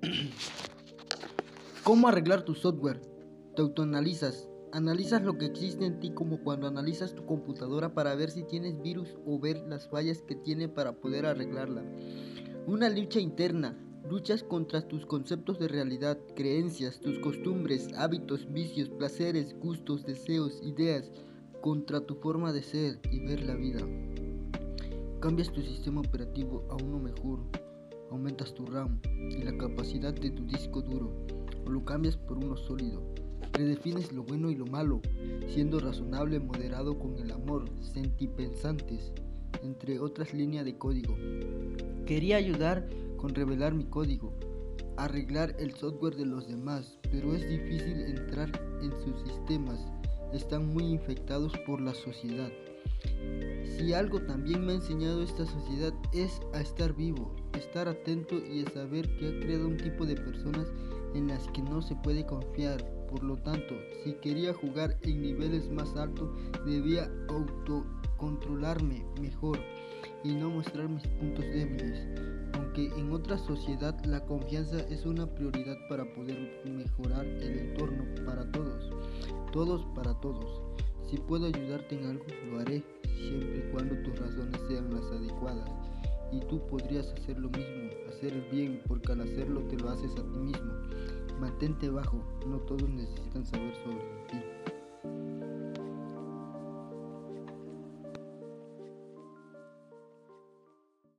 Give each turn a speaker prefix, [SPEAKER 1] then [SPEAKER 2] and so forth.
[SPEAKER 1] ¿Cómo arreglar tu software? Te autoanalizas. Analizas lo que existe en ti como cuando analizas tu computadora para ver si tienes virus o ver las fallas que tiene para poder arreglarla. Una lucha interna. Luchas contra tus conceptos de realidad, creencias, tus costumbres, hábitos, vicios, placeres, gustos, deseos, ideas, contra tu forma de ser y ver la vida. Cambias tu sistema operativo a uno mejor, aumentas tu RAM y la capacidad de tu disco duro, o lo cambias por uno sólido. Redefines lo bueno y lo malo, siendo razonable, moderado con el amor, sentipensantes, entre otras líneas de código. Quería ayudar con revelar mi código, arreglar el software de los demás, pero es difícil entrar en sus sistemas, están muy infectados por la sociedad. Si algo también me ha enseñado esta sociedad es a estar vivo, estar atento y a saber que ha creado un tipo de personas en las que no se puede confiar. Por lo tanto, si quería jugar en niveles más altos, debía autocontrolarme mejor y no mostrar mis puntos débiles. Aunque en otra sociedad la confianza es una prioridad para poder mejorar el entorno para todos, todos para todos. Si puedo ayudarte en algo, lo haré, siempre y cuando tus razones sean las adecuadas. Y tú podrías hacer lo mismo, hacer el bien, porque al hacerlo te lo haces a ti mismo. Mantente bajo, no todos necesitan saber sobre ti.